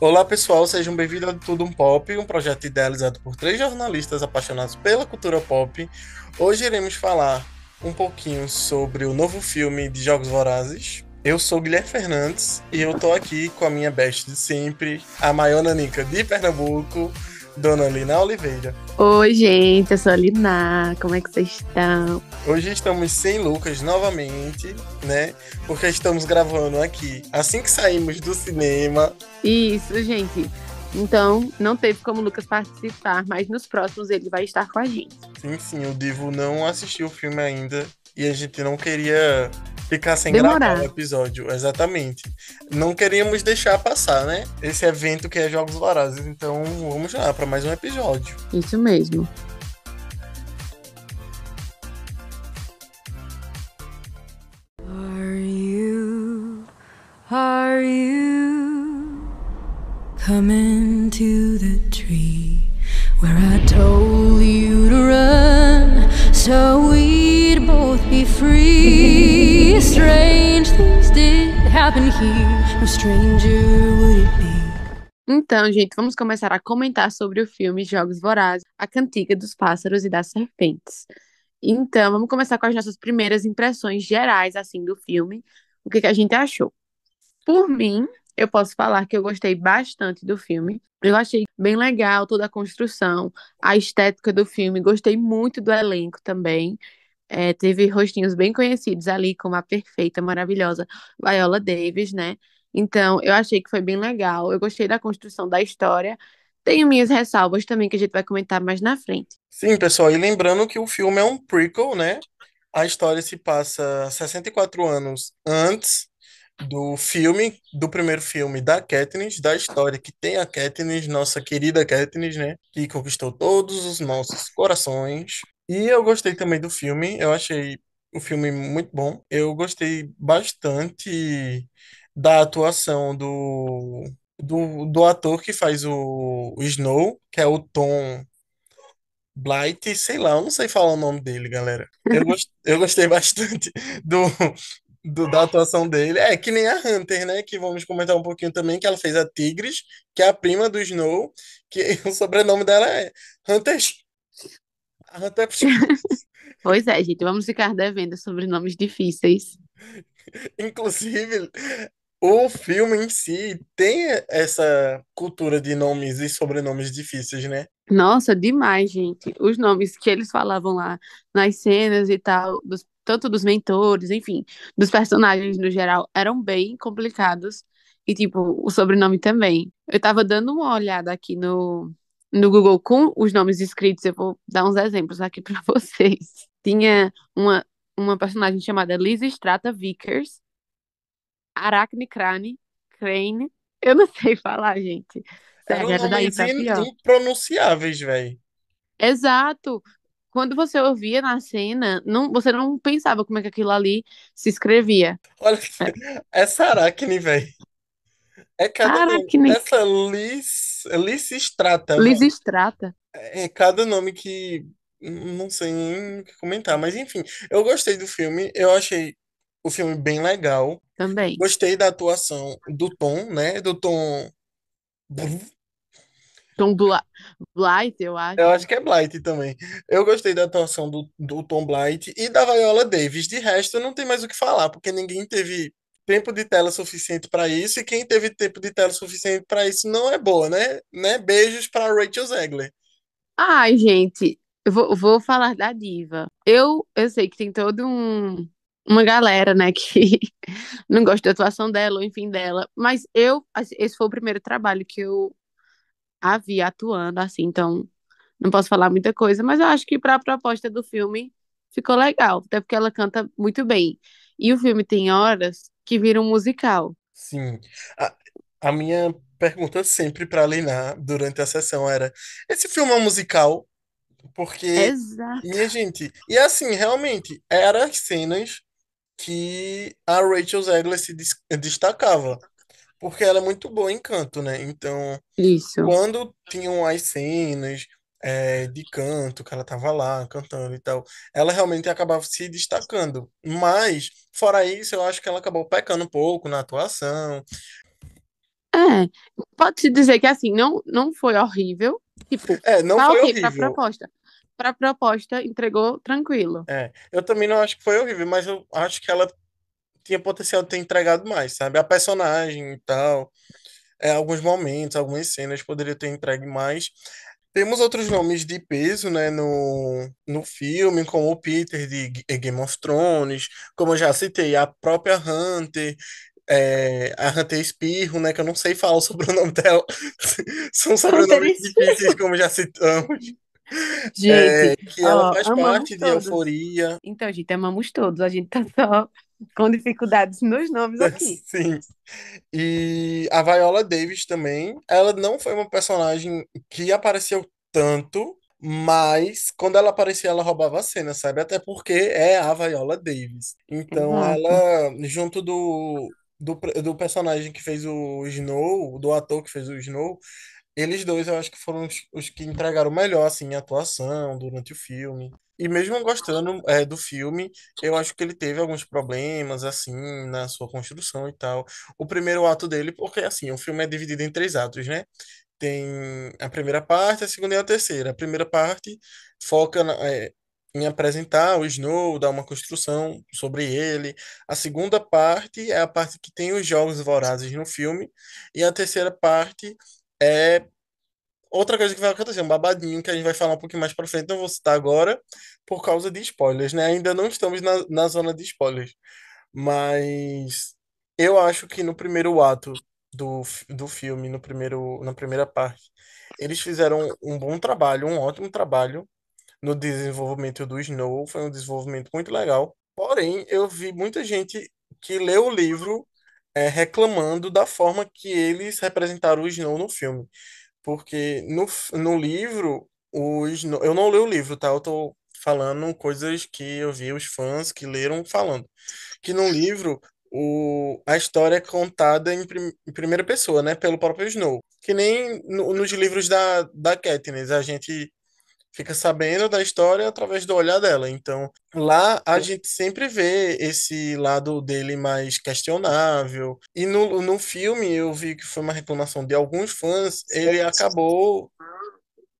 Olá pessoal, sejam bem-vindos a Tudo um Pop, um projeto idealizado por três jornalistas apaixonados pela cultura pop. Hoje iremos falar um pouquinho sobre o novo filme de Jogos Vorazes. Eu sou Guilherme Fernandes e eu tô aqui com a minha best de sempre, a maior nanica de Pernambuco, Dona Lina Oliveira. Oi, gente, eu sou a Lina. Como é que vocês estão? Hoje estamos sem Lucas novamente, né? Porque estamos gravando aqui assim que saímos do cinema. Isso, gente. Então, não teve como o Lucas participar, mas nos próximos ele vai estar com a gente. Sim, sim, o Divo não assistiu o filme ainda e a gente não queria ficar sem Demorar. gravar o episódio, exatamente. Não queríamos deixar passar, né? Esse evento que é Jogos Vorazes. Então, vamos lá para mais um episódio. Isso mesmo. Are you, are you coming to the tree where I told you to run so we'd both be free? Strange things did happen here, no stranger would it be. Então, gente, vamos começar a comentar sobre o filme Jogos Vorazes, A Cantiga dos Pássaros e das Serpentes. Então, vamos começar com as nossas primeiras impressões gerais, assim, do filme. O que que a gente achou? Por mim, eu posso falar que eu gostei bastante do filme. Eu achei bem legal toda a construção, a estética do filme. Gostei muito do elenco também. É, teve rostinhos bem conhecidos ali, como a perfeita, maravilhosa Viola Davis, né? Então, eu achei que foi bem legal. Eu gostei da construção da história. Tenho minhas ressalvas também, que a gente vai comentar mais na frente. Sim, pessoal, e lembrando que o filme é um prequel, né? A história se passa 64 anos antes do filme, do primeiro filme da Katniss, da história que tem a Katniss, nossa querida Katniss, né? Que conquistou todos os nossos corações. E eu gostei também do filme, eu achei o filme muito bom. Eu gostei bastante da atuação do, do, do ator que faz o, o Snow, que é o Tom Blight, sei lá, eu não sei falar o nome dele, galera. Eu, gos- eu gostei bastante do, do- da atuação dele. É que nem a Hunter, né? Que vamos comentar um pouquinho também, que ela fez a Tigres, que é a prima do Snow, que o sobrenome dela é Hunter. Pois é, gente, vamos ficar devendo sobre nomes difíceis. Inclusive, o filme em si tem essa cultura de nomes e sobrenomes difíceis, né? Nossa, demais, gente. Os nomes que eles falavam lá nas cenas e tal, dos- tanto dos mentores, enfim, dos personagens no geral, eram bem complicados. E, tipo, o sobrenome também. Eu tava dando uma olhada aqui no, no Google com os nomes escritos, eu vou dar uns exemplos aqui pra vocês. Tinha uma, uma personagem chamada Liz Strata Vickers, Aracne Crane, Crane. Eu não sei falar, gente. Sério, era daí pra pior. impronunciáveis, velho. Exato. Quando você ouvia na cena, não, você não pensava como é que aquilo ali se escrevia. Olha, É, essa Aracne, velho. É cada nome. Aracne, Essa Liz, Liz Strata, Liz velho. Strata. É cada nome que não sei nem o que comentar. Mas enfim, eu gostei do filme. Eu achei o filme bem legal. também. Gostei da atuação do Tom, né? Do Tom. Tom Bla Blight, eu Eu acho. acho que é Blight também. Eu gostei da atuação do, do Tom Blight e da Viola Davis. De resto, não tem mais o que falar, porque ninguém teve tempo de tela suficiente para isso, e quem teve tempo de tela suficiente para isso não é boa, né? né? Beijos para Rachel Zegler. Ai, gente, eu vou, vou falar da diva. Eu, eu sei que tem todo um, uma galera, né, que não gosta da atuação dela, ou enfim, dela. Mas eu, assim, esse foi o primeiro trabalho que eu a vi atuando, assim, então não posso falar muita coisa, mas eu acho que para a proposta do filme ficou legal, até porque ela canta muito bem. E o filme tem horas que vira um musical. Sim. A, a minha pergunta sempre para Lina durante a sessão era: esse filme é um musical? Porque, Exato. minha gente, e assim, realmente, eram as cenas que a Rachel Zegler se des- destacava. Porque ela é muito boa em canto, né? Então, Isso. quando tinham as cenas é, de canto, que ela tava lá cantando e tal, ela realmente acabava se destacando. Mas, fora isso, eu acho que ela acabou pecando um pouco na atuação. É, pode-se dizer que assim, não, não foi horrível. Tipo, É, não tá foi ok pra horrível. proposta. Pra proposta, entregou tranquilo. É, eu também não acho que foi horrível, mas eu acho que ela tinha potencial de ter entregado mais, sabe? A personagem e tal, é, alguns momentos, algumas cenas poderia ter entregue mais. Temos outros nomes de peso, né, no, no filme, como o Peter de eh, Game of Thrones, como eu já citei, a própria Hunter, é, a Hunter Espirro, né, que eu não sei falar o sobrenome dela. São sobrenomes difíceis, como já citamos. Gente, É, que ela ó, faz parte de todos. Euforia. Então, gente, amamos todos. A gente tá só com dificuldades nos nomes aqui. Sim. E a Viola Davis também, ela não foi uma personagem que apareceu tanto, mas quando ela aparecia, ela roubava a cena, sabe? Até porque é a Viola Davis. Então, Exato. ela, junto do, do, do personagem que fez o Snow, do ator que fez o Snow, eles dois eu acho que foram os, os que entregaram melhor, assim, a atuação durante o filme. E mesmo gostando é, do filme, eu acho que ele teve alguns problemas, assim, na sua construção e tal. O primeiro ato dele, porque, assim, o filme é dividido em três atos, né? Tem a primeira parte, a segunda e a terceira. A primeira parte foca na- é, em apresentar o Snow, dar uma construção sobre ele. A segunda parte é a parte que tem os jogos vorazes no filme. E a terceira parte é outra coisa que vai acontecer, um babadinho que a gente vai falar um pouquinho mais pra frente, não vou citar agora, por causa de spoilers, né? Ainda não estamos na, na zona de spoilers. Mas eu acho que no primeiro ato do, do filme, no primeiro, na primeira parte, eles fizeram um bom trabalho, um ótimo trabalho no desenvolvimento do Snow. Foi um desenvolvimento muito legal. Porém, eu vi muita gente que leu o livro é, reclamando da forma que eles representaram o Snow no filme. Porque no, no livro, o Snow, eu não li o livro, tá? Eu tô falando coisas que eu vi os fãs que leram falando que no livro o, a história é contada em, prim- em primeira pessoa, né, pelo próprio Snow. Que nem no- nos livros da, da Katniss, a gente fica sabendo da história através do olhar dela. Então, lá a gente sempre vê esse lado dele mais questionável. E no, no filme, eu vi que foi uma reclamação de alguns fãs, ele acabou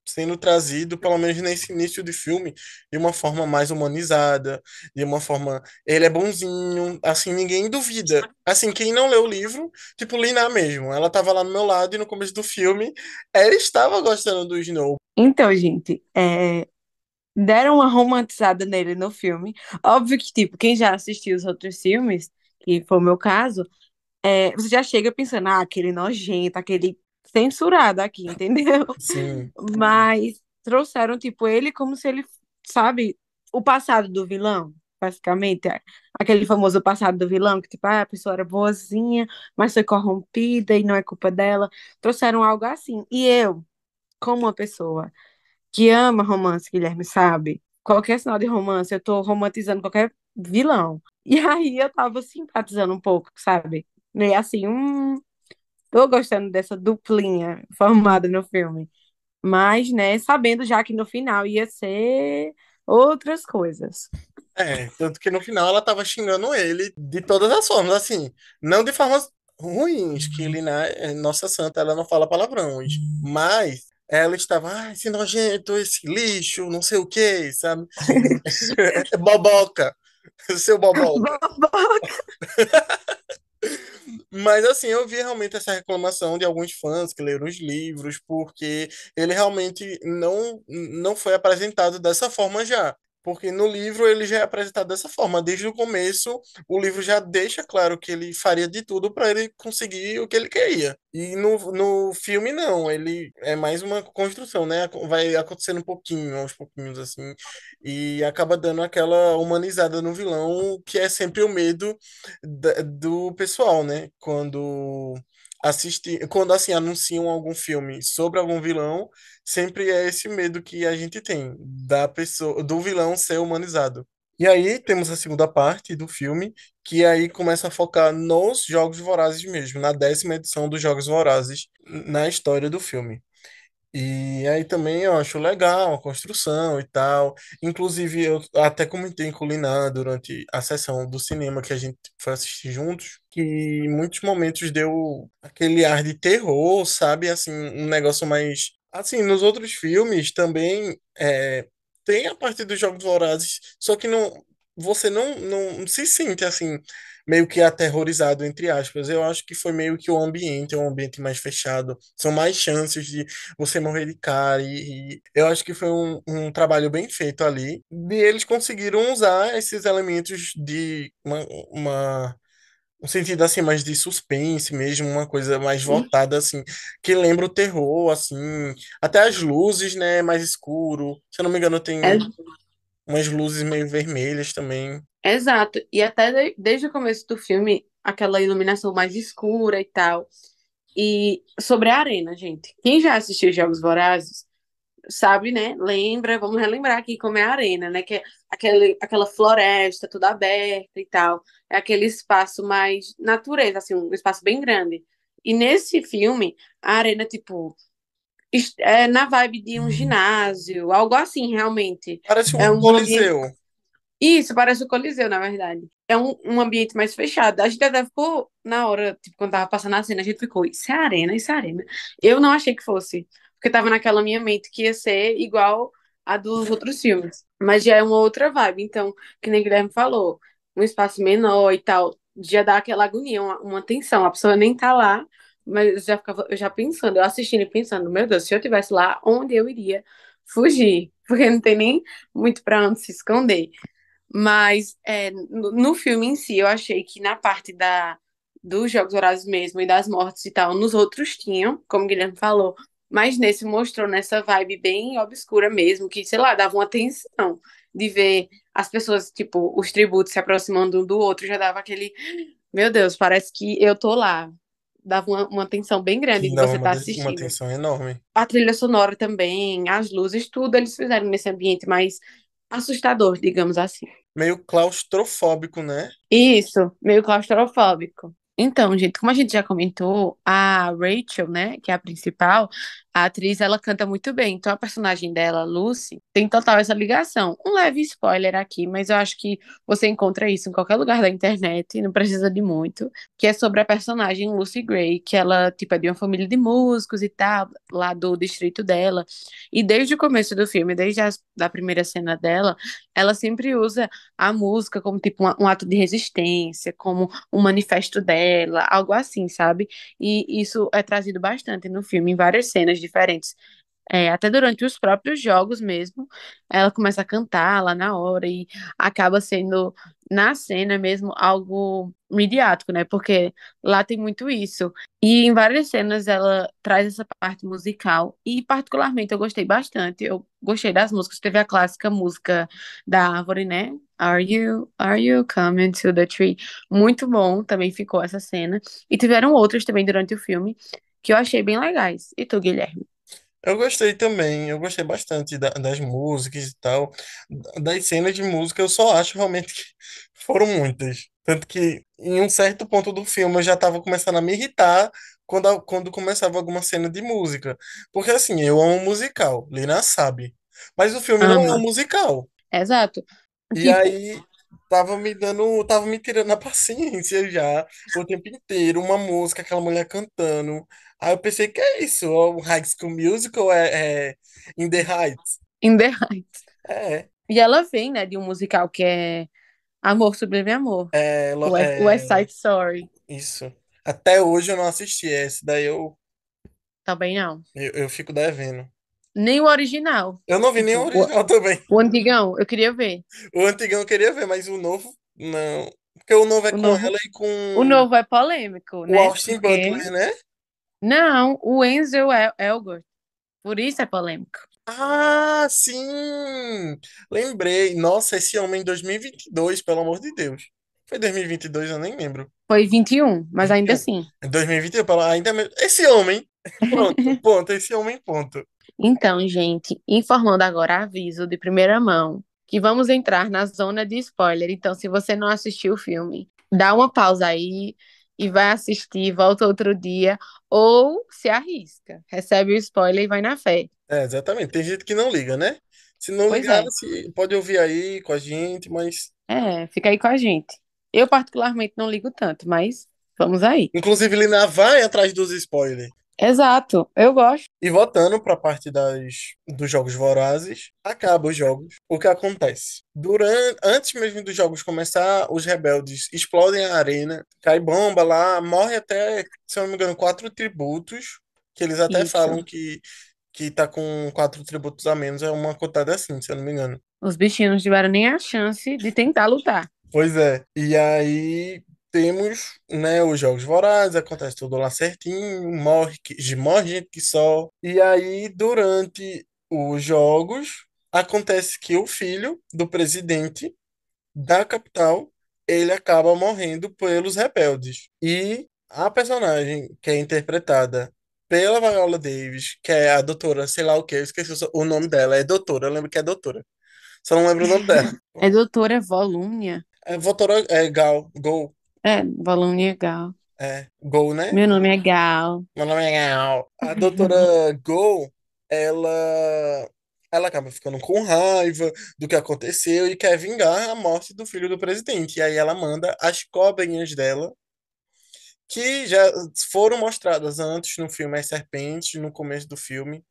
sendo trazido, pelo menos nesse início de filme, de uma forma mais humanizada, de uma forma. Ele é bonzinho, assim, ninguém duvida. Assim, quem não leu o livro, tipo Lina mesmo, ela tava lá no meu lado e no começo do filme, ela estava gostando do Snow. Então, gente, é, deram uma romantizada nele no filme. Óbvio que, tipo, quem já assistiu os outros filmes, que foi o meu caso, é, você já chega pensando, ah, aquele nojento, aquele censurado aqui, entendeu? Sim, Mas trouxeram, tipo, ele como se ele, sabe, o passado do vilão, basicamente. é, Aquele famoso passado do vilão, que, tipo, ah, a pessoa era boazinha, mas foi corrompida e não é culpa dela. Trouxeram algo assim. E eu, como uma pessoa que ama romance, Guilherme, sabe? Qualquer sinal de romance, eu tô romantizando qualquer vilão. E aí eu tava simpatizando um pouco, sabe? E assim, hum, tô gostando dessa duplinha formada no filme. Mas, né, sabendo já que no final ia ser outras coisas. é, tanto que no final ela tava xingando ele de todas as formas, assim, não de formas ruins, que Lina é nossa santa, ela não fala palavrões, mas ela estava, ai, esse nojento, esse lixo, não sei o que, sabe? Boboca, seu boboca. Mas assim, eu vi realmente essa reclamação de alguns fãs que leram os livros, porque ele realmente não, não foi apresentado dessa forma já. Porque no livro ele já é apresentado dessa forma. Desde o começo, o livro já deixa claro que ele faria de tudo para ele conseguir o que ele queria. E no, no filme, não. Ele é mais uma construção, né? Vai acontecendo um pouquinho, aos pouquinhos, assim. E acaba dando aquela humanizada no vilão, que é sempre o medo da- do pessoal, né? Quando assiste, quando assim anunciam algum filme sobre algum vilão, sempre é esse medo que a gente tem da pessoa, do vilão ser humanizado. E aí temos a segunda parte do filme, que aí começa a focar nos Jogos Vorazes mesmo, na décima edição dos Jogos Vorazes, na história do filme. E aí também eu acho legal a construção e tal. Inclusive, eu até comentei com o durante a sessão do cinema que a gente foi assistir juntos, que em muitos momentos deu aquele ar de terror, sabe? Assim, um negócio mais. Assim, nos outros filmes também é, tem a parte dos Jogos Vorazes, só que não, você não, não se sente assim meio que aterrorizado, entre aspas. Eu acho que foi meio que o ambiente, é um ambiente mais fechado. São mais chances de você morrer de cara. E, e eu acho que foi um, um trabalho bem feito ali. E eles conseguiram usar esses elementos de uma, uma um sentido assim mais de suspense mesmo, uma coisa mais voltada assim, que lembra o terror assim, até as luzes, né, mais escuro. Se eu não me engano, É, tem umas luzes meio vermelhas também. exato. E até de- desde o começo do filme, aquela iluminação mais escura e tal. E sobre a arena, gente. Quem já assistiu Jogos Vorazes sabe, né? Lembra, vamos relembrar aqui como é a arena, né? Que é aquele, aquela floresta toda aberta e tal. É aquele espaço mais natureza, assim, um espaço bem grande. E nesse filme, a arena, tipo, é na vibe de um ginásio, algo assim, realmente. Parece É um um ambiente. Isso, parece o Coliseu, na verdade. É um, um ambiente mais fechado. A gente até ficou, na hora, tipo, quando tava passando a cena, a gente ficou, isso é arena, isso é arena. Eu não achei que fosse, porque tava naquela minha mente que ia ser igual a dos outros filmes. Mas já é uma outra vibe. Então, que nem o Guilherme falou, um espaço menor e tal, já dá aquela agonia, uma, uma tensão. A pessoa nem tá lá, mas eu já ficava eu já pensando, eu assistindo e pensando, meu Deus, se eu tivesse lá, onde eu iria fugir? Porque não tem nem muito pra onde se esconder. Mas é, no, no filme em si, eu achei que na parte da, dos Jogos Vorazes mesmo e das mortes e tal, nos outros tinham, como o Guilherme falou, mas nesse mostrou nessa vibe bem obscura mesmo, que, sei lá, dava uma tensão de ver as pessoas, tipo, os tributos se aproximando um do outro, já dava aquele, meu Deus, parece que eu tô lá. Dava uma, uma tensão bem grande de você uma, estar uma assistindo. tensão enorme. A trilha sonora também, as luzes, tudo eles fizeram nesse ambiente mais assustador, digamos assim. Meio claustrofóbico, né? Isso, meio claustrofóbico. Então, gente, como a gente já comentou, a Rachel, né, que é a principal, a atriz, ela canta muito bem. Então, a personagem dela, Lucy, tem total essa ligação. Um leve spoiler aqui, mas eu acho que você encontra isso em qualquer lugar da internet, não precisa de muito, que é sobre a personagem Lucy Gray, que ela, tipo, é de uma família de músicos e tal, lá do distrito dela. E desde o começo do filme, desde a da primeira cena dela, ela sempre usa a música como, tipo, um, um ato de resistência, como um manifesto dela, algo assim, sabe? E isso é trazido bastante no filme, em várias cenas diferentes. É, até durante os próprios jogos mesmo, ela começa a cantar lá na hora e acaba sendo, na cena mesmo, algo midiático, né? Porque lá tem muito isso. E em várias cenas ela traz essa parte musical e, particularmente, eu gostei bastante. Eu gostei das músicas. Teve a clássica música da Árvore, né? Are you, are you coming to the tree? Muito bom, também ficou essa cena. E tiveram outras também durante o filme que eu achei bem legais. E tu, Guilherme? Eu gostei também, eu gostei bastante da- das músicas e tal. Das cenas de música, eu só acho realmente que foram muitas. Tanto que em um certo ponto do filme eu já estava começando a me irritar quando, quando começava alguma cena de música. Porque assim, eu amo musical, Lina sabe. Mas o filme não é um musical. Exato. E Tipo, aí tava me dando, tava me tirando a paciência já o tempo inteiro, uma música, aquela mulher cantando. Aí eu pensei, que é isso? O High School Musical é, é In the Heights? In the Heights. É, E ela vem, né, de um musical que é Amor Sublime Amor. é, West, West é Side Story. isso. Até hoje eu não assisti esse, daí eu, Também não. eu, eu fico devendo. Nem o original. Eu não vi nem o Tipo, o, original também. o antigão, eu queria ver. O antigão eu queria ver, mas o novo, não. Porque o novo é O com novo, ela e com o novo é polêmico, o né? Austin Porque. Butler, né? Não, o Enzo El Elgort. Por isso é polêmico. Ah, sim! Lembrei. Nossa, esse homem em 2022, pelo amor de Deus. Foi 2022, eu nem lembro. Foi 21, mas ainda 21. assim. Em 2021, pelo- ainda mesmo. Esse homem. Pronto, ponto. Esse homem, ponto. Então, gente, informando agora aviso de primeira mão que vamos entrar na zona de spoiler. Então, se você não assistiu o filme, dá uma pausa aí e vai assistir, volta outro dia, ou se arrisca, recebe o spoiler e vai na fé. É, exatamente. Tem gente que não liga, né? Se não Pois ligar, é, se- pode ouvir aí com a gente, mas. é, fica aí com a gente. Eu particularmente não ligo tanto, mas vamos aí. Inclusive, Lina vai atrás dos spoilers. Exato, eu gosto. E voltando para a parte das, dos jogos vorazes, acaba os jogos. O que acontece? Durante, antes mesmo dos jogos começar, os rebeldes explodem a arena, cai bomba lá, morre até, se eu não me engano, quatro tributos, que eles até falam Isso. que, que tá com quatro tributos a menos, é uma cotada assim, se eu não me engano. Os bichinhos não tiveram nem a chance de tentar lutar. Pois é. E aí temos, né, os jogos vorazes, acontece tudo lá certinho, morre, que- morre gente que só. E aí, durante os jogos, acontece que o filho do presidente da capital, ele acaba morrendo pelos rebeldes. E a personagem que é interpretada pela Viola Davis, que é a doutora, sei lá o que, eu esqueci o nome dela, é doutora, eu lembro que é doutora. Só não lembro o nome dela. É doutora Volúmnia. É doutora, é Gal, Gol. É, Volúnia Gal. É, Gol, né? Meu nome é Gal. Meu nome é Gal. A doutora Gol, ela, ela acaba ficando com raiva do que aconteceu e quer vingar a morte do filho do presidente. E aí ela manda as cobrinhas dela, que já foram mostradas antes no filme As Serpentes, no começo do filme,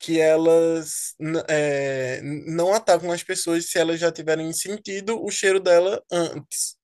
que elas é, não atacam as pessoas se elas já tiverem sentido o cheiro dela antes.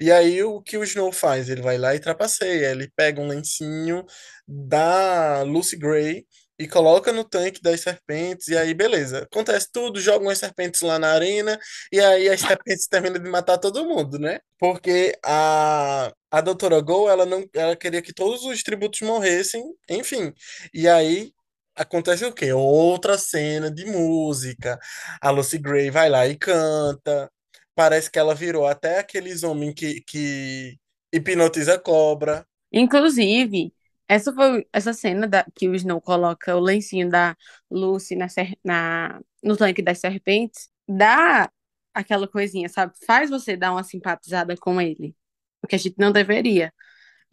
E aí o que o Snow faz? Ele vai lá e trapaceia. Ele pega um lencinho da Lucy Gray e coloca no tanque das serpentes, e aí beleza. Acontece tudo, jogam as serpentes lá na arena, e aí as serpentes terminam de matar todo mundo, né? Porque a, a Doutora Go, ela não, ela queria que todos os tributos morressem, enfim. E aí acontece o quê? Outra cena de música. A Lucy Gray vai lá e canta. Parece que ela virou até aqueles homens que, que hipnotiza cobra. Inclusive, essa foi essa cena da, que o Snow coloca o lencinho da Lucy na, na, no tanque das serpentes, dá aquela coisinha, sabe? Faz você dar uma simpatizada com ele. Porque a gente não deveria.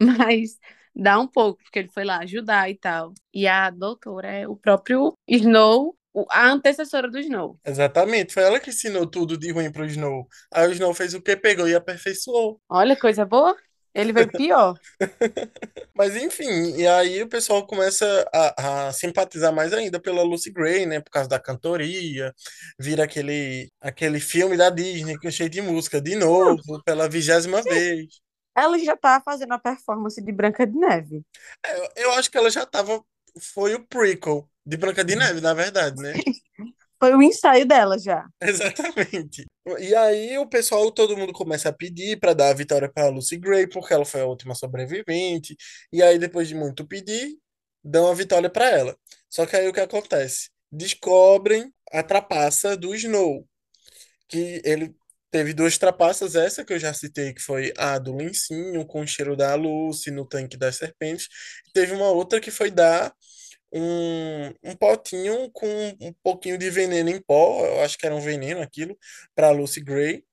Mas dá um pouco, porque ele foi lá ajudar e tal. E a doutora é o próprio Snow, o- a antecessora do Snow. Exatamente, foi ela que ensinou tudo de ruim pro Snow. Aí o Snow fez o que? Pegou e aperfeiçoou. Olha, coisa boa. Ele veio pior. Mas enfim, e aí o pessoal começa a, a simpatizar mais ainda pela Lucy Gray, né? Por causa da cantoria. Vira aquele, aquele filme da Disney que é cheio de música de novo, pela vigésima vez. Ela já tá fazendo a performance de Branca de Neve. É, Eu, acho que ela já tava. Foi o prequel de Branca de Neve, na verdade, né? Foi o ensaio dela já. Exatamente. E aí o pessoal, todo mundo começa a pedir para dar a vitória para Lucy Gray, porque ela foi a última sobrevivente. E aí, depois de muito pedir, dão a vitória para ela. Só que aí o que acontece? Descobrem a trapaça do Snow, que ele teve duas trapaças, essa que eu já citei, que foi a do lencinho, com o cheiro da Lucy no tanque das serpentes. E teve uma outra que foi dar um, um potinho com um pouquinho de veneno em pó, eu acho que era um veneno aquilo, para Lucy Gray,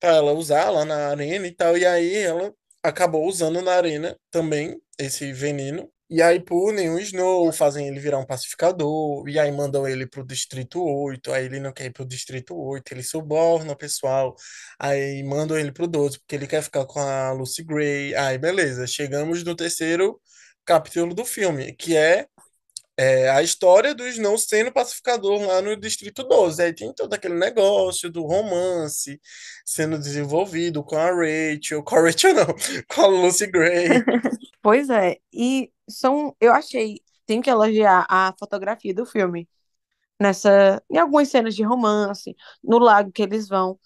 para ela usar lá na arena e tal. E aí ela acabou usando na arena também esse veneno. E aí punem o Snow, fazem ele virar um pacificador, e aí mandam ele pro Distrito 8, aí ele não quer ir pro Distrito 8, ele suborna o pessoal, aí mandam ele pro 12, porque ele quer ficar com a Lucy Gray. Aí beleza, chegamos no terceiro capítulo do filme, que é é a história do Snow sendo pacificador lá no Distrito 12. Aí tem todo aquele negócio do romance sendo desenvolvido com a Rachel, com a Rachel não, com a Lucy Gray. Pois é, e são, eu achei, tenho que elogiar a fotografia do filme. Nessa, em algumas cenas de romance, no lago que eles vão,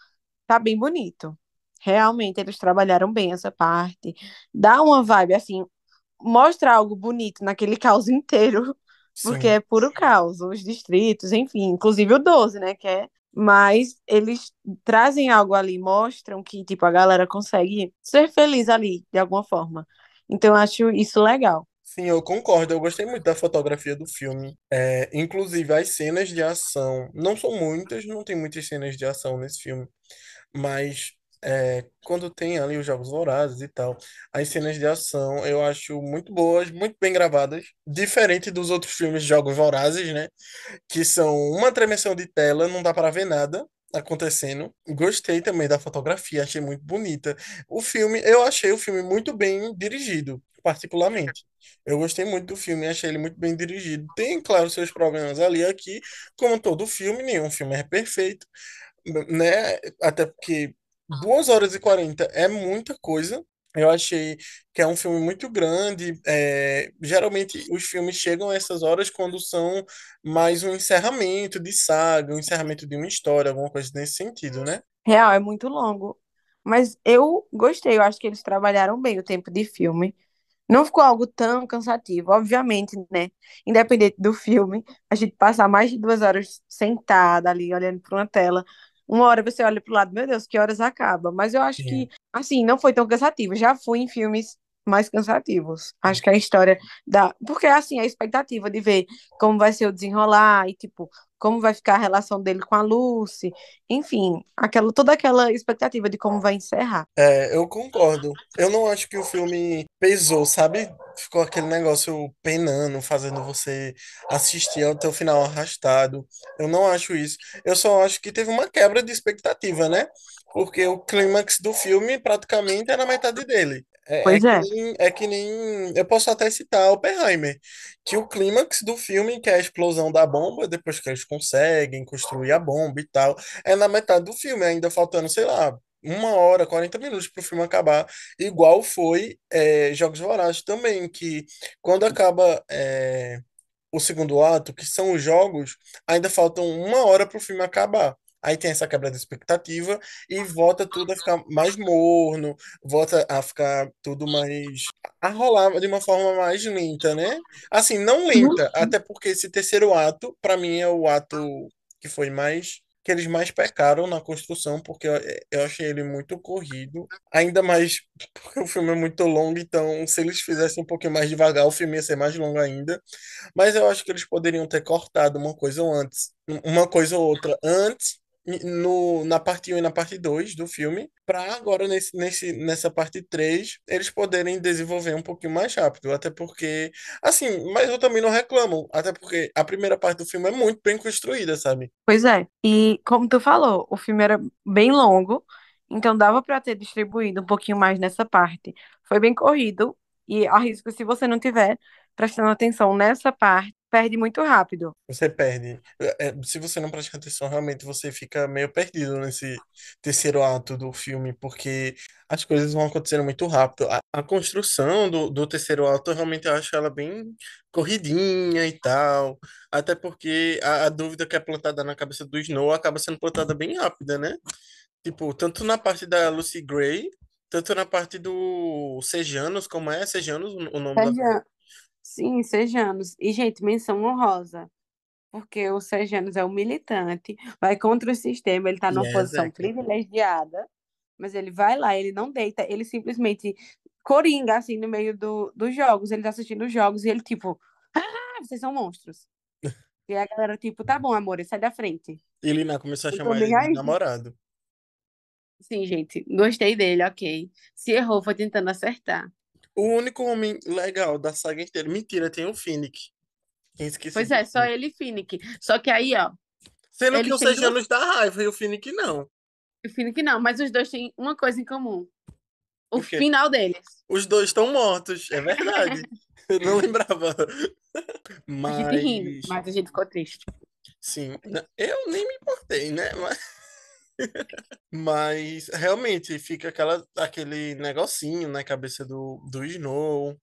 tá bem bonito. Realmente eles trabalharam bem essa parte. Dá uma vibe assim, mostra algo bonito naquele caos inteiro, porque Sim. é puro caos, os distritos, enfim, inclusive o 12, né, que é mas eles trazem algo ali, mostram que tipo a galera consegue ser feliz ali de alguma forma. Então eu acho isso legal. Sim, eu concordo. Eu gostei muito da fotografia do filme. É, inclusive, as cenas de ação não são muitas, não tem muitas cenas de ação nesse filme, mas é, quando tem ali os Jogos Vorazes e tal, as cenas de ação eu acho muito boas, muito bem gravadas, diferente dos outros filmes de Jogos Vorazes, né? Que são uma tremessão de tela, não dá para ver nada acontecendo. Gostei também da fotografia, achei muito bonita. O filme, eu achei o filme muito bem dirigido, particularmente. Eu gostei muito do filme, achei ele muito bem dirigido. Tem, claro, seus problemas ali aqui, como todo filme, nenhum filme é perfeito, né? Até porque duas horas e 40 é muita coisa. Eu achei que é um filme muito grande. é, geralmente os filmes chegam a essas horas quando são mais um encerramento de saga, um encerramento de uma história, alguma coisa nesse sentido, né? Real, é muito longo. Mas eu gostei, eu acho que eles trabalharam bem o tempo de filme. Não ficou algo tão cansativo, obviamente, né? Independente do filme, a gente passar mais de duas horas sentada ali, olhando para uma tela. Uma hora você olha pro lado, meu Deus, que horas acaba? Mas eu acho que, Sim. assim, não foi tão cansativo. Já fui em filmes mais cansativos. Acho que a história da. Porque, assim, a expectativa de ver como vai ser o desenrolar e, tipo, como vai ficar a relação dele com a Lucy. Enfim, aquela, toda aquela expectativa de como vai encerrar. É, eu concordo. Eu não acho que o filme pesou, sabe? Ficou aquele negócio penando, fazendo você assistir até o final arrastado. Eu não acho isso. Eu só acho que teve uma quebra de expectativa, né? Porque o clímax do filme praticamente é na metade dele. É, é Pois que é. nem, é que nem. Eu posso até citar Oppenheimer, que o clímax do filme, que é a explosão da bomba, depois que eles conseguem construir a bomba e tal, é na metade do filme, ainda faltando, sei lá uma hora, 40 minutos para o filme acabar, igual foi é, Jogos Vorazes também, que quando acaba é, o segundo ato, que são os jogos, ainda faltam uma hora para o filme acabar. Aí tem essa quebra de expectativa e volta tudo a ficar mais morno, volta a ficar tudo mais a rolar de uma forma mais lenta, né? Assim, não lenta, até porque esse terceiro ato, para mim, é o ato que foi mais que eles mais pecaram na construção, porque eu, eu achei ele muito corrido, ainda mais porque o filme é muito longo, então se eles fizessem um pouquinho mais devagar, o filme ia ser mais longo ainda. Mas eu acho que eles poderiam ter cortado uma coisa ou antes, uma coisa ou outra antes, no, na parte um e na parte 2 do filme, para agora nesse, nesse, nessa parte 3 eles poderem desenvolver um pouquinho mais rápido. Até porque, assim, mas eu também não reclamo, até porque a primeira parte do filme é muito bem construída, sabe? Pois é. E como tu falou, o filme era bem longo, então dava para ter distribuído um pouquinho mais nessa parte. Foi bem corrido e arrisco se você não tiver prestando atenção nessa parte, perde muito rápido. Você perde. É, é, se você não presta atenção, realmente você fica meio perdido nesse terceiro ato do filme, porque as coisas vão acontecendo muito rápido. A, a construção do, do terceiro ato, eu realmente acho ela bem corridinha e tal. Até porque a, a dúvida que é plantada na cabeça do Snow acaba sendo plantada bem rápida, né? Tipo, tanto na parte da Lucy Gray, tanto na parte do Sejanos, como é Sejanos o o nome da. Sim, Sejanos. E, gente, menção honrosa, porque o Sejanos é um militante, vai contra o sistema, ele está numa Yes, posição Echo. privilegiada, mas ele vai lá, ele não deita, ele simplesmente coringa, assim, no meio do, dos jogos, ele tá assistindo os jogos e ele, tipo, ah, vocês são monstros. E a galera, tipo, tá bom, amor, sai da frente. E Lina começou a chamar ele de namorado. Sim, gente, gostei dele, ok. Se errou, foi tentando acertar. O único homem legal da saga inteira. Mentira, tem o Finnick. Pois do é, só ele e Finnick. Só que aí, ó, Sendo que o. Sejanos dá raiva e o Finnick não. O Finnick não, mas os dois têm uma coisa em comum. O O final deles. Os dois estão mortos, é verdade. Eu não lembrava. A gente rindo, Mas, mas a gente ficou triste. sim, eu nem me importei, né? Mas, mas realmente fica aquela, aquele negocinho na cabeça do, do Snow.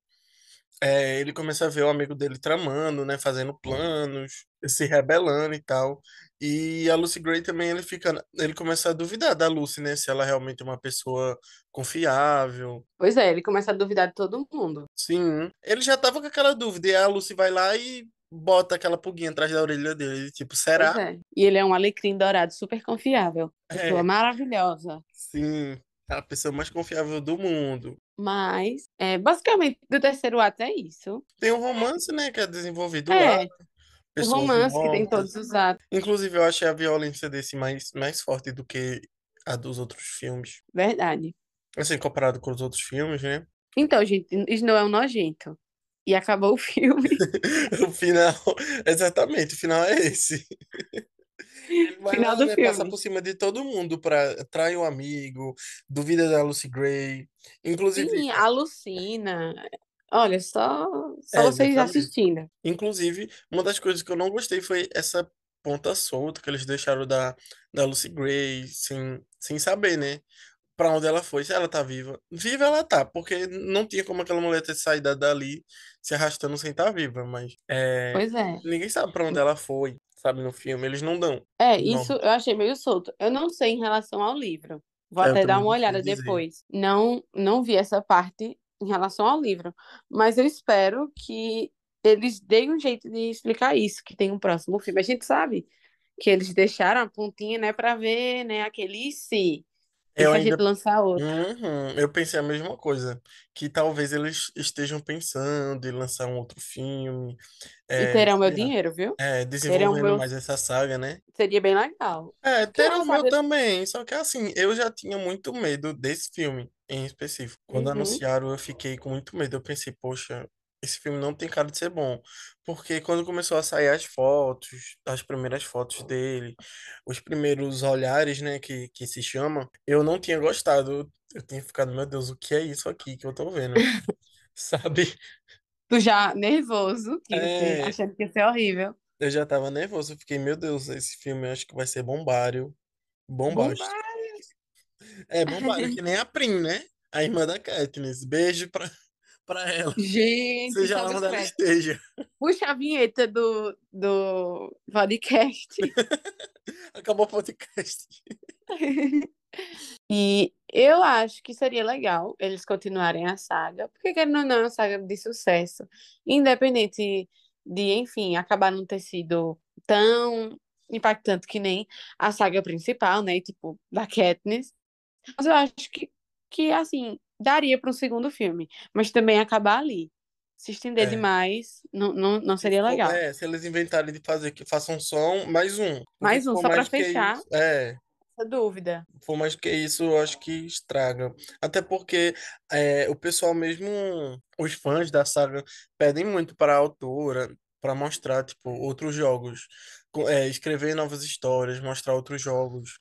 É, ele começa a ver o amigo dele tramando, né, fazendo planos, se rebelando e tal. E a Lucy Gray também ele fica, ele começa a duvidar da Lucy, né, se ela realmente é uma pessoa confiável. Pois é, ele começa a duvidar de todo mundo. Sim, ele já tava com aquela dúvida e a Lucy vai lá e bota aquela pulguinha atrás da orelha dele, tipo, será? é. E ele é um alecrim dourado super confiável. Pessoa É, maravilhosa. sim, a pessoa mais confiável do mundo. Mas, é, basicamente, do terceiro ato é isso. Tem um romance, né, que é desenvolvido lá, É, o pessoas romance que tem em mortas. todos os atos. Inclusive, eu achei a violência desse mais, mais forte do que a dos outros filmes. Verdade. Assim, comparado com os outros filmes, né? Então, gente, Snow é um nojento. E acabou o filme. O final, exatamente, o final é esse. Ele vai Final lá, do né, passa filme. por cima de todo mundo pra trair um amigo, duvida da Lucy Gray. Inclusive, Sim, alucina. Olha, só, só é, vocês exatamente. assistindo. Inclusive, uma das coisas que eu não gostei foi essa ponta solta que eles deixaram da, da Lucy Gray, sem, sem saber, né? Pra onde ela foi, se ela tá viva. Viva ela tá, porque não tinha como aquela mulher ter saído dali se arrastando sem estar viva, mas é, Pois é. ninguém sabe pra onde ela foi, sabe, no filme. Eles não dão. É, Não. isso eu achei meio solto. Eu não sei em relação ao livro. Vou É, até dar uma não olhada depois. Não, não vi essa parte em relação ao livro, mas eu espero que eles deem um jeito de explicar isso, que tem um próximo filme. A gente sabe que eles deixaram a pontinha, né, para ver, né, aquele se, e Eu se a ainda gente lançar outro. Uhum, eu pensei a mesma coisa, que talvez eles estejam pensando em lançar um outro filme, E é, terão meu sei lá, dinheiro, viu? é, Terão desenvolvendo meu. mais essa saga, né? Seria bem legal. É, Porque é terão o meu também, só que assim, eu já tinha muito medo desse filme em específico. Quando Uhum. anunciaram, eu fiquei com muito medo. Eu pensei, poxa, esse filme não tem cara de ser bom. Porque quando começou a sair as fotos, as primeiras fotos dele, os primeiros olhares, né, que, que se chama, eu não tinha gostado. Eu tinha ficado, meu Deus, o que é isso aqui que eu tô vendo? Sabe? Tu já nervoso, que É, achando que ia ser horrível. eu já tava nervoso. Eu fiquei, meu Deus, esse filme eu acho que vai ser bombário, bombástico. Bomba! É bombário, que nem a Prim, né? A irmã da Katniss. Beijo pra, pra ela, Gente, seja só lá onde ela esteja. Puxa a vinheta do, do podcast. Acabou o podcast. E eu acho que seria legal eles continuarem a saga, porque querendo ou não, é uma saga de sucesso. Independente de, enfim, acabar não ter sido tão impactante que nem a saga principal, né? Tipo, da Katniss. Mas eu acho que, que assim, daria para um segundo filme, mas também acabar ali. Se estender É. demais, não, não, não Se seria legal. é, se eles inventarem de fazer que façam som, mais um. Mais um, só mais que fechar. isso- é, Essa dúvida. for mais que isso, eu acho que estraga. Até porque é, o pessoal mesmo, os fãs da saga, pedem muito para a autora, para mostrar, tipo, outros jogos. É, escrever novas histórias, mostrar outros jogos.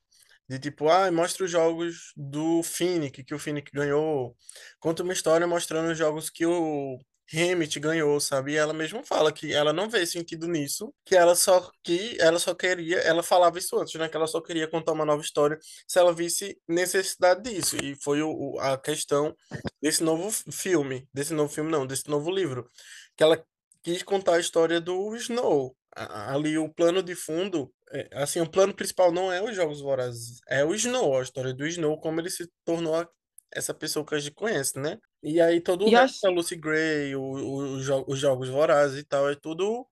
De tipo, ah, mostra os jogos do Finnick, que o Finnick ganhou. Conta uma história mostrando os jogos que o Hammett ganhou, sabe? E ela mesma fala que ela não vê sentido nisso, que ela só que ela só queria, ela falava isso antes, né? Que ela só queria contar uma nova história se ela visse necessidade disso. E foi o, a questão desse novo filme, desse novo filme não, desse novo livro, que ela quis contar a história do Snow. Ali o plano de fundo, é, assim, o plano principal não é os Jogos Vorazes, é o Snow, a história do Snow, como ele se tornou essa pessoa que a gente conhece, né? E aí todo o E resto, acho. a Lucy Gray, o, o- os jo- os Jogos Vorazes e tal, é tudo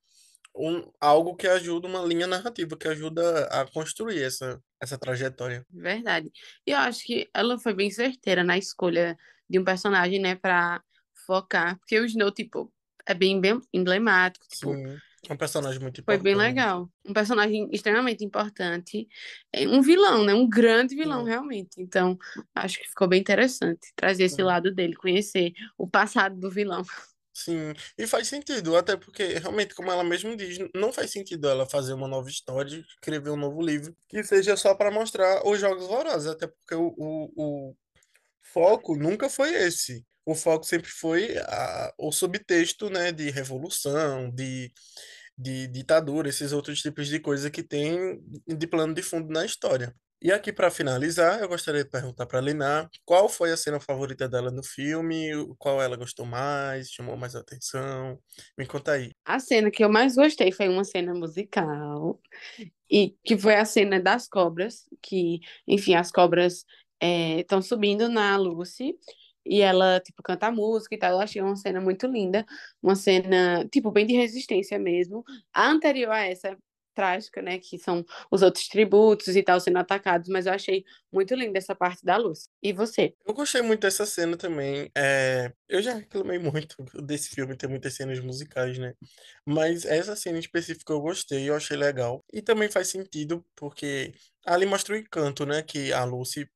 um, algo que ajuda, uma linha narrativa, que ajuda a construir essa, essa trajetória. Verdade. E eu acho que ela foi bem certeira na escolha de um personagem, né, pra focar. Porque o Snow, tipo, é bem, bem emblemático, tipo, Sim, é um personagem muito foi bem importante. legal. Um personagem extremamente importante. É um vilão, né? Um grande vilão, Sim, realmente. Então, acho que ficou bem interessante trazer esse sim. lado dele, conhecer o passado do vilão. Sim, e faz sentido, até porque realmente, como ela mesma diz, não faz sentido ela fazer uma nova história, escrever um novo livro, que seja só para mostrar os Jogos Vorazes, até porque o, o, o foco nunca foi esse. O foco sempre foi a, o subtexto, né, de revolução, de, de ditadura, esses outros tipos de coisa que tem de plano de fundo na história. E aqui, para finalizar, eu gostaria de perguntar para a Lina qual foi a cena favorita dela no filme, qual ela gostou mais, chamou mais atenção. Me conta aí. A cena que eu mais gostei foi uma cena musical, e que foi a cena das cobras, que, enfim, as cobras estão subindo na Lucy, e ela, tipo, canta música e tal. Eu achei uma cena muito linda, uma cena, tipo, bem de resistência mesmo. A anterior a essa trágica, né? Que são os outros tributos e tal sendo atacados, mas eu achei muito linda essa parte da luz. E você? Eu gostei muito dessa cena também. É, eu já reclamei muito desse filme ter muitas cenas musicais, né? Mas essa cena em específico eu gostei, eu achei legal. E também faz sentido, porque ali mostra o encanto, né? Que a Lucy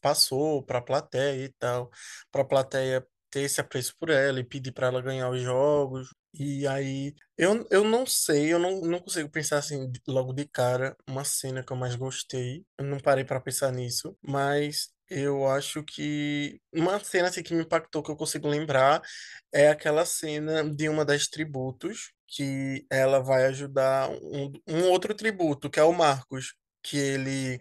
passou para a plateia e tal, para a plateia ter esse apreço por ela e pedir para ela ganhar os jogos. E aí, eu, eu não sei, eu não, não consigo pensar assim logo de cara uma cena que eu mais gostei. Eu não parei para pensar nisso, mas eu acho que uma cena assim que me impactou que eu consigo lembrar é aquela cena de uma das tributos que ela vai ajudar um, um outro tributo, que é o Marcos, que ele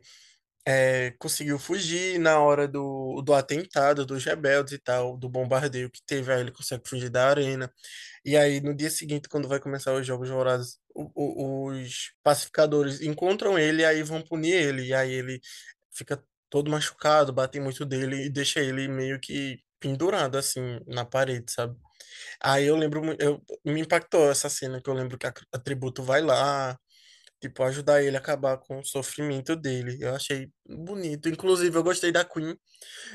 é, conseguiu fugir na hora do, do atentado dos rebeldes e tal, do bombardeio que teve, aí ele consegue fugir da arena. E aí, no dia seguinte, quando vai começar os Jogos Vorazes, os pacificadores encontram ele e aí vão punir ele. E aí ele fica todo machucado, batem muito dele e deixa ele meio que pendurado, assim, na parede, sabe? Aí eu lembro, eu, me impactou essa cena, que eu lembro que a, a tributo vai lá, tipo, ajudar ele a acabar com o sofrimento dele. Eu achei bonito. Inclusive, eu gostei da Queen.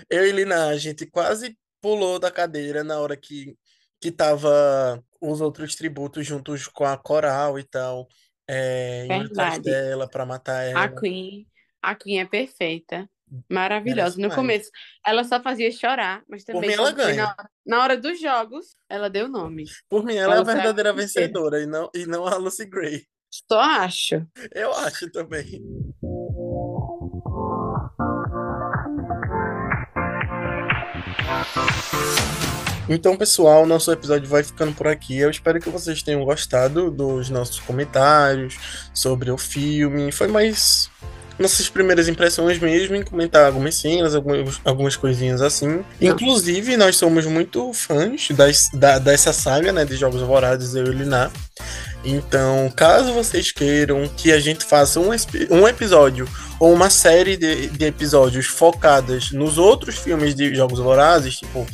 Eu e Lina, a gente quase pulou da cadeira na hora que, que tava os outros tributos juntos com a coral e tal, é, Verdade. dela pra matar A ela. Queen, a Queen é perfeita. Maravilhosa. No começo, ela só fazia chorar, mas Por mim, também ela foi na ganha. hora, na hora dos jogos, ela deu nome. Por mim, ela é a Ela foi a verdadeira vencedora. vencedora e não, e não a Lucy Gray. Só acho. Eu acho também. Então, pessoal, nosso episódio vai ficando por aqui. Eu espero que vocês tenham gostado dos nossos comentários sobre o filme. Foi mais nossas primeiras impressões mesmo, em comentar algumas cenas, algumas, algumas coisinhas assim. Inclusive, nós somos muito fãs das, da, dessa saga, né, de Jogos Vorazes, eu e Linar. Então, caso vocês queiram que a gente faça um, um episódio ou uma série de, de episódios focadas nos outros filmes de Jogos Vorazes, tipo,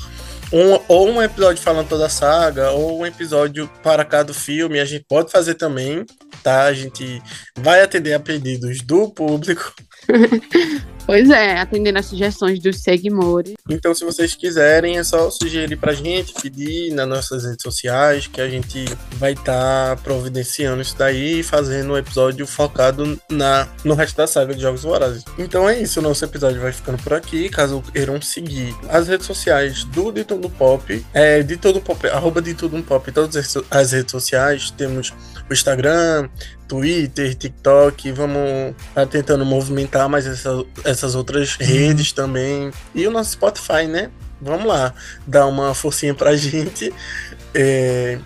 um, ou um episódio falando toda a saga, ou um episódio para cada filme, a gente pode fazer também, tá? A gente vai atender a pedidos do público. Pois é, atendendo as sugestões dos seguidores. Então, se vocês quiserem, é só sugerir pra gente, pedir nas nossas redes sociais, que a gente vai estar providenciando isso daí e fazendo um episódio focado na, no resto da saga de Jogos Vorazes. Então é isso, nosso episódio vai ficando por aqui. Caso queiram seguir as redes sociais do De Tudo Pop, é de Tudo Pop, arroba de Tudo Pop, todas as redes sociais, temos o Instagram, Twitter, TikTok, vamos estar tentando movimentar mais essa- essas outras redes também. E o nosso Spotify, né? Vamos lá, dar uma forcinha pra gente. É,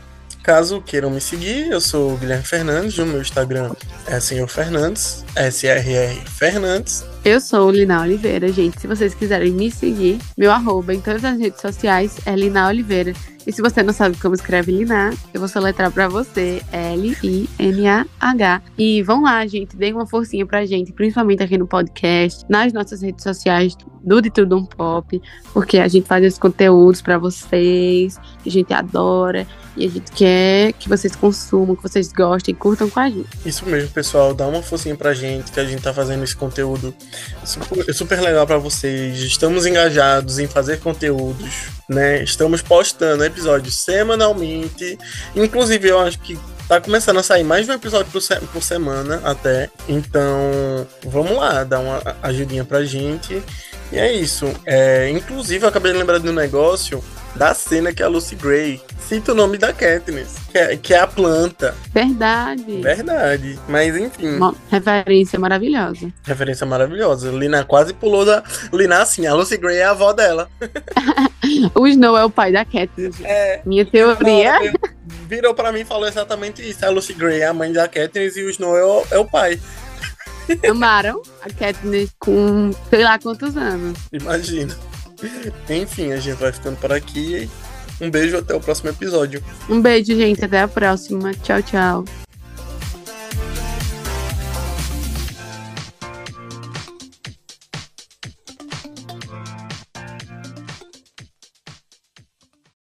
caso queiram me seguir, eu sou o Guilherme Fernandes, o meu Instagram é Senhor Fernandes, SRR Fernandes. Eu sou Lina Oliveira, gente. Se vocês quiserem me seguir, meu arroba em todas as redes sociais é Lina Oliveira. E se você não sabe como escreve Lina, eu vou soletrar pra você L-I-N-A-H. E vão lá, gente, deem uma forcinha pra gente, principalmente aqui no podcast, nas nossas redes sociais do De Tudo Um Pop, porque a gente faz esses conteúdos pra vocês, que a gente adora, e a gente quer que vocês consumam, que vocês gostem, curtam com a gente. Isso mesmo, pessoal, dá uma forcinha pra gente, que a gente tá fazendo esse conteúdo super, super legal pra vocês. Estamos engajados em fazer conteúdos, né? Estamos postando episódios semanalmente. Inclusive, eu acho que tá começando a sair mais de um episódio por, se- por semana até. Então, vamos lá, dar uma ajudinha pra gente. E é isso. É, inclusive, eu acabei de lembrar de um negócio da cena que a Lucy Gray cita o nome da Katniss, que é, que é a planta. Verdade. Verdade. Mas enfim, Uma referência maravilhosa. referência maravilhosa. Lina quase pulou da. Lina, assim, a Lucy Gray é a avó dela. O Snow é o pai da Katniss. É. Minha teoria. Ela Virou pra mim e falou exatamente isso. A Lucy Gray é a mãe da Katniss e o Snow é o, é o pai. Amaram a Katniss com sei lá quantos anos. Imagina. Enfim, a gente vai ficando por aqui. Um beijo até o próximo episódio. Um beijo, gente. Até a próxima. Tchau, tchau.